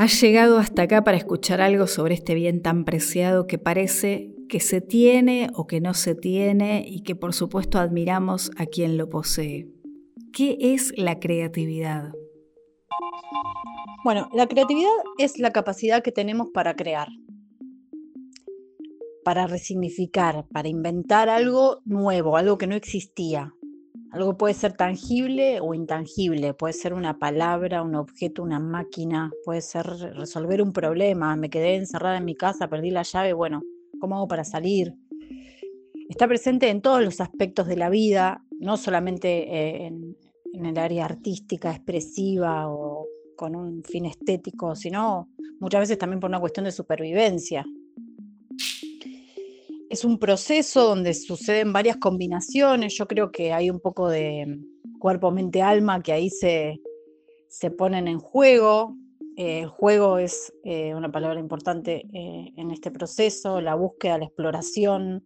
Has llegado hasta acá para escuchar algo sobre este bien tan preciado que parece que se tiene o que no se tiene y que por supuesto admiramos a quien lo posee. ¿Qué es la creatividad? Bueno, la creatividad es la capacidad que tenemos para crear, para resignificar, para inventar algo nuevo, algo que no existía. Algo puede ser tangible o intangible, puede ser una palabra, un objeto, una máquina, puede ser resolver un problema, me quedé encerrada en mi casa, perdí la llave, bueno, ¿cómo hago para salir? Está presente en todos los aspectos de la vida, no solamente eh, en, en el área artística, expresiva o con un fin estético, sino muchas veces también por una cuestión de supervivencia. Es un proceso donde suceden varias combinaciones, yo creo que hay un poco de cuerpo, mente, alma que ahí se, se ponen en juego. Eh, el juego es eh, una palabra importante eh, en este proceso, la búsqueda, la exploración,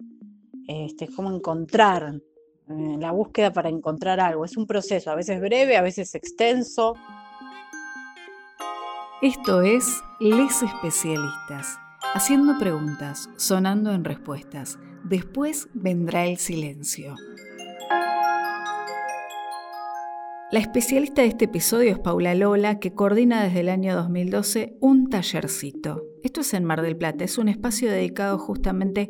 este, es encontrar, la búsqueda para encontrar algo. Es un proceso, a veces breve, a veces extenso, esto es Les Especialistas, haciendo preguntas, sonando en respuestas. Después vendrá el silencio. La especialista de este episodio es Paula Lola, que coordina desde el año 2012 un tallercito. Esto es en Mar del Plata, es un espacio dedicado justamente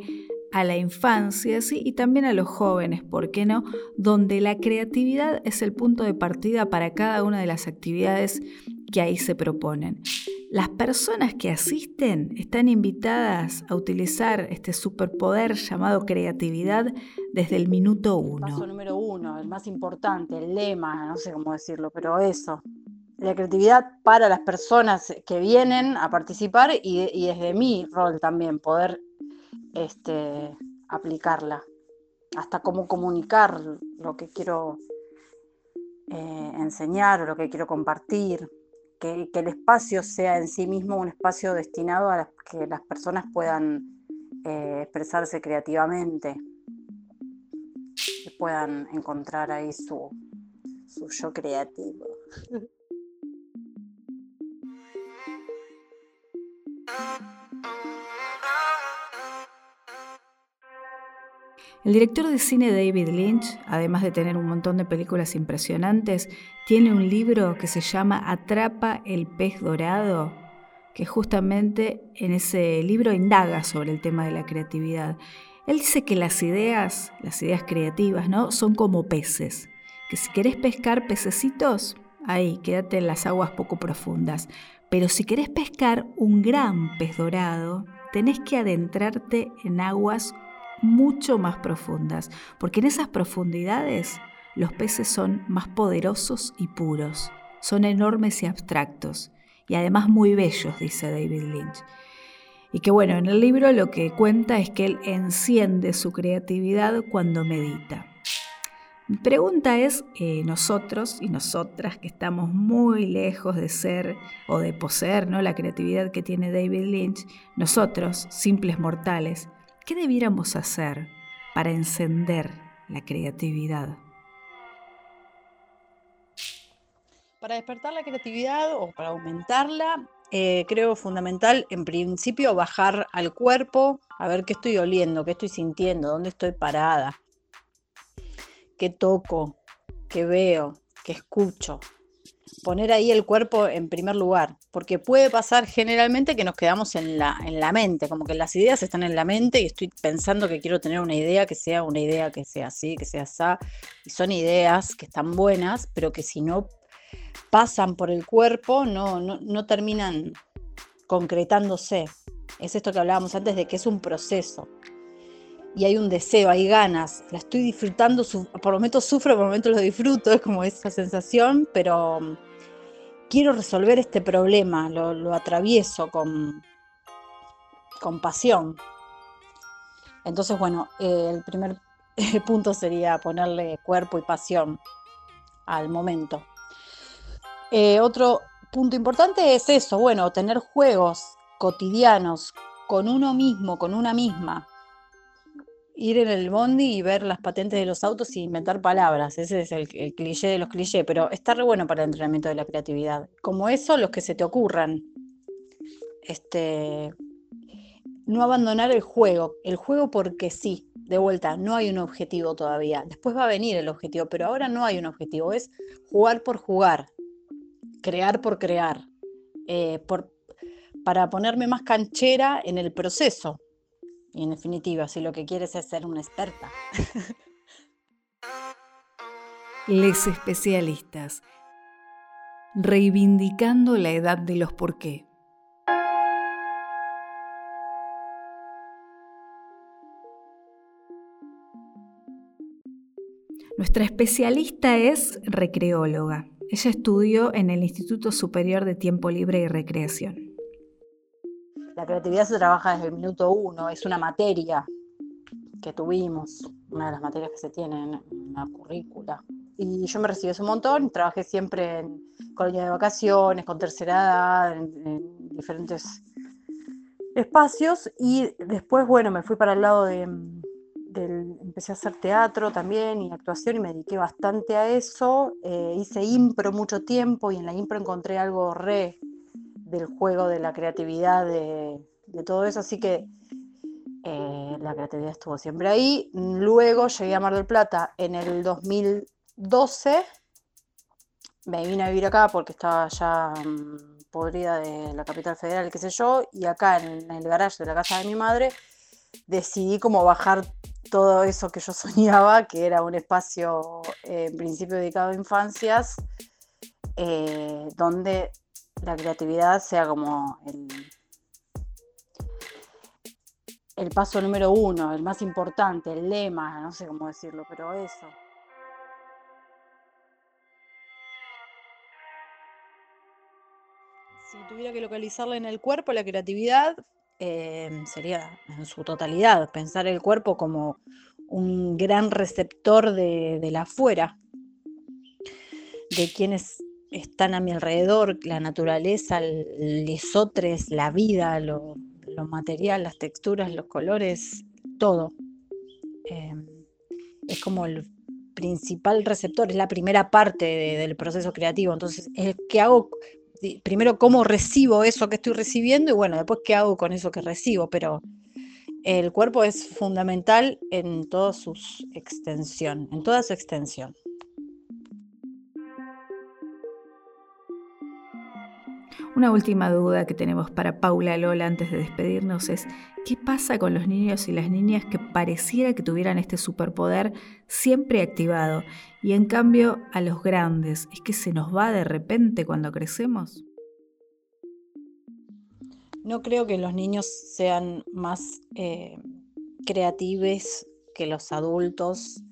a la infancia ¿sí? y también a los jóvenes, ¿por qué no? Donde la creatividad es el punto de partida para cada una de las actividades que ahí se proponen. Las personas que asisten están invitadas a utilizar este superpoder llamado creatividad desde el minuto uno. paso número uno, el más importante, el lema, no sé cómo decirlo, pero eso. La creatividad para las personas que vienen a participar y, desde mi rol también, poder este, aplicarla. Hasta cómo comunicar lo que quiero eh, enseñar o lo que quiero compartir que, el espacio sea en sí mismo un espacio destinado a que las personas puedan eh, expresarse creativamente, que puedan encontrar ahí su, su yo creativo. El director de cine David Lynch, además de tener un montón de películas impresionantes, tiene un libro que se llama Atrapa el pez dorado, que justamente en ese libro indaga sobre el tema de la creatividad. Él dice que las ideas, las ideas creativas, ¿no? Son como peces, que si querés pescar pececitos, ahí, quédate en las aguas poco profundas. Pero si querés pescar un gran pez dorado, tenés que adentrarte en aguas mucho más profundas, porque en esas profundidades los peces son más poderosos y puros, son enormes y abstractos, y además muy bellos, dice David Lynch. Y que bueno, en el libro lo que cuenta es que él enciende su creatividad cuando medita. Mi pregunta es, eh, nosotros y nosotras que estamos muy lejos de ser o de poseer ¿no? la creatividad que tiene David Lynch, nosotros, simples mortales, ¿Qué debiéramos hacer para encender la creatividad? Para despertar la creatividad o para aumentarla, eh, creo fundamental, en principio, bajar al cuerpo, a ver qué estoy oliendo, qué estoy sintiendo, dónde estoy parada, qué toco, qué veo, qué escucho, poner ahí el cuerpo en primer lugar, porque puede pasar generalmente que nos quedamos en la, en la mente, como que las ideas están en la mente y estoy pensando que quiero tener una idea que sea una idea que sea así, que sea así, y son ideas que están buenas, pero que si no pasan por el cuerpo no, no, no terminan concretándose. Es esto que hablábamos antes de que es un proceso y hay un deseo, hay ganas, la estoy disfrutando, por momentos sufro, por momentos lo disfruto, es como esa sensación, pero mm, quiero resolver este problema, lo, atravieso con, con pasión. Entonces, bueno, eh, el primer punto sería ponerle cuerpo y pasión al momento. Eh, otro punto importante es eso, bueno, tener juegos cotidianos con uno mismo, con una misma, ir en el bondi y ver las patentes de los autos y inventar palabras. Ese es el, cliché de los clichés, pero está re bueno para el entrenamiento de la creatividad. Como eso, los que se te ocurran. este, no abandonar el juego, el juego porque sí, de vuelta, no hay un objetivo todavía. Después va a venir el objetivo, pero ahora no hay un objetivo, es jugar por jugar, crear por crear, eh, por, para ponerme más canchera en el proceso. Y en definitiva, si lo que quieres es ser una experta. Les especialistas, reivindicando la edad de los por qué. Nuestra especialista es recreóloga. Ella estudió en el Instituto Superior de Tiempo Libre y Recreación. La creatividad se trabaja desde el minuto uno, es una materia que tuvimos, una de las materias que se tienen en la currícula. Y yo me recibí un montón, trabajé siempre en colonia de vacaciones, con tercera edad, en diferentes espacios y después, bueno, me fui para el lado de, empecé a hacer teatro también y actuación y me dediqué bastante a eso. Eh, hice impro mucho tiempo y en la impro encontré algo re del juego, de la creatividad, de, todo eso, así que eh, la creatividad estuvo siempre ahí. Luego llegué a Mar del Plata en el 2012, me vine a vivir acá porque estaba ya mm, podrida de la capital federal, qué sé yo, y acá en el garage de la casa de mi madre decidí como bajar todo eso que yo soñaba, que era un espacio eh, en principio dedicado a infancias, eh, donde la creatividad sea como el, paso número uno, el más importante, el lema, no sé cómo decirlo, pero eso. Si tuviera que localizarla en el cuerpo, la creatividad Em, sería en su totalidad, pensar el cuerpo como un gran receptor de, la afuera, de quienes están a mi alrededor, la naturaleza, el lesotres, la vida, lo, material, las texturas, los colores, todo. Em, es como el principal receptor, es la primera parte del proceso creativo. Entonces, ¿qué hago? primero cómo recibo eso que estoy recibiendo y bueno, después qué hago con eso que recibo, pero el cuerpo es fundamental en toda su extensión, en toda su extensión. Una última duda que tenemos para Paula Lola antes de despedirnos es, ¿qué pasa con los niños y las niñas que pareciera que tuvieran este superpoder siempre activado y en cambio a los grandes? ¿Es que se nos va de repente cuando crecemos? No creo que los niños sean más eh, creativos que los adultos.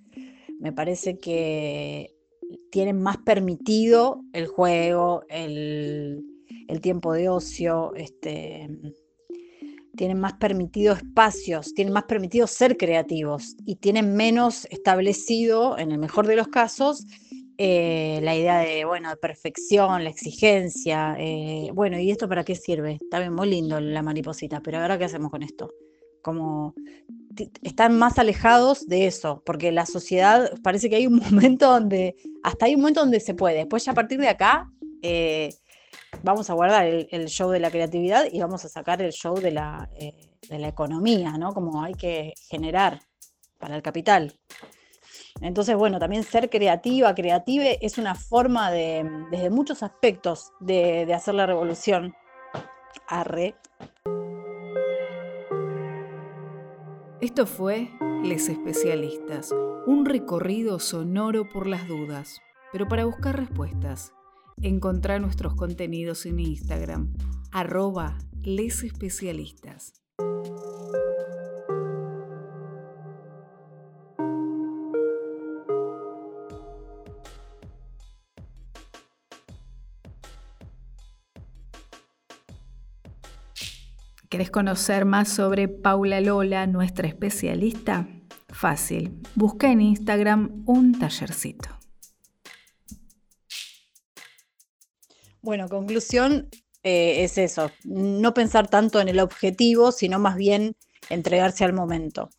Me parece que tienen más permitido el juego, el, el tiempo de ocio, este, tienen más permitido espacios, tienen más permitido ser creativos y tienen menos establecido, en el mejor de los casos, eh, la idea de, bueno, perfección, la exigencia. Eh, bueno, ¿y esto para qué sirve? Está bien, muy lindo la mariposita, pero ahora qué hacemos con esto? Como están más alejados de eso, porque la sociedad parece que hay un momento donde, hasta hay un momento donde se puede. Después ya a partir de acá, eh, vamos a guardar el, show de la creatividad y vamos a sacar el show de la, eh, de la economía, ¿no? Como hay que generar para el capital. Entonces, bueno, también ser creativa, creative, es una forma de, desde muchos aspectos, de, de hacer la revolución. Arre. Esto fue Les Especialistas, un recorrido sonoro por las dudas, pero para buscar respuestas Encontrá nuestros contenidos en Instagram, arroba lesespecialistas. ¿Querés conocer más sobre Paula Lola, nuestra especialista? Fácil, busca en Instagram un tallercito. Bueno, conclusión eh, es eso, no pensar tanto en el objetivo, sino más bien entregarse al momento.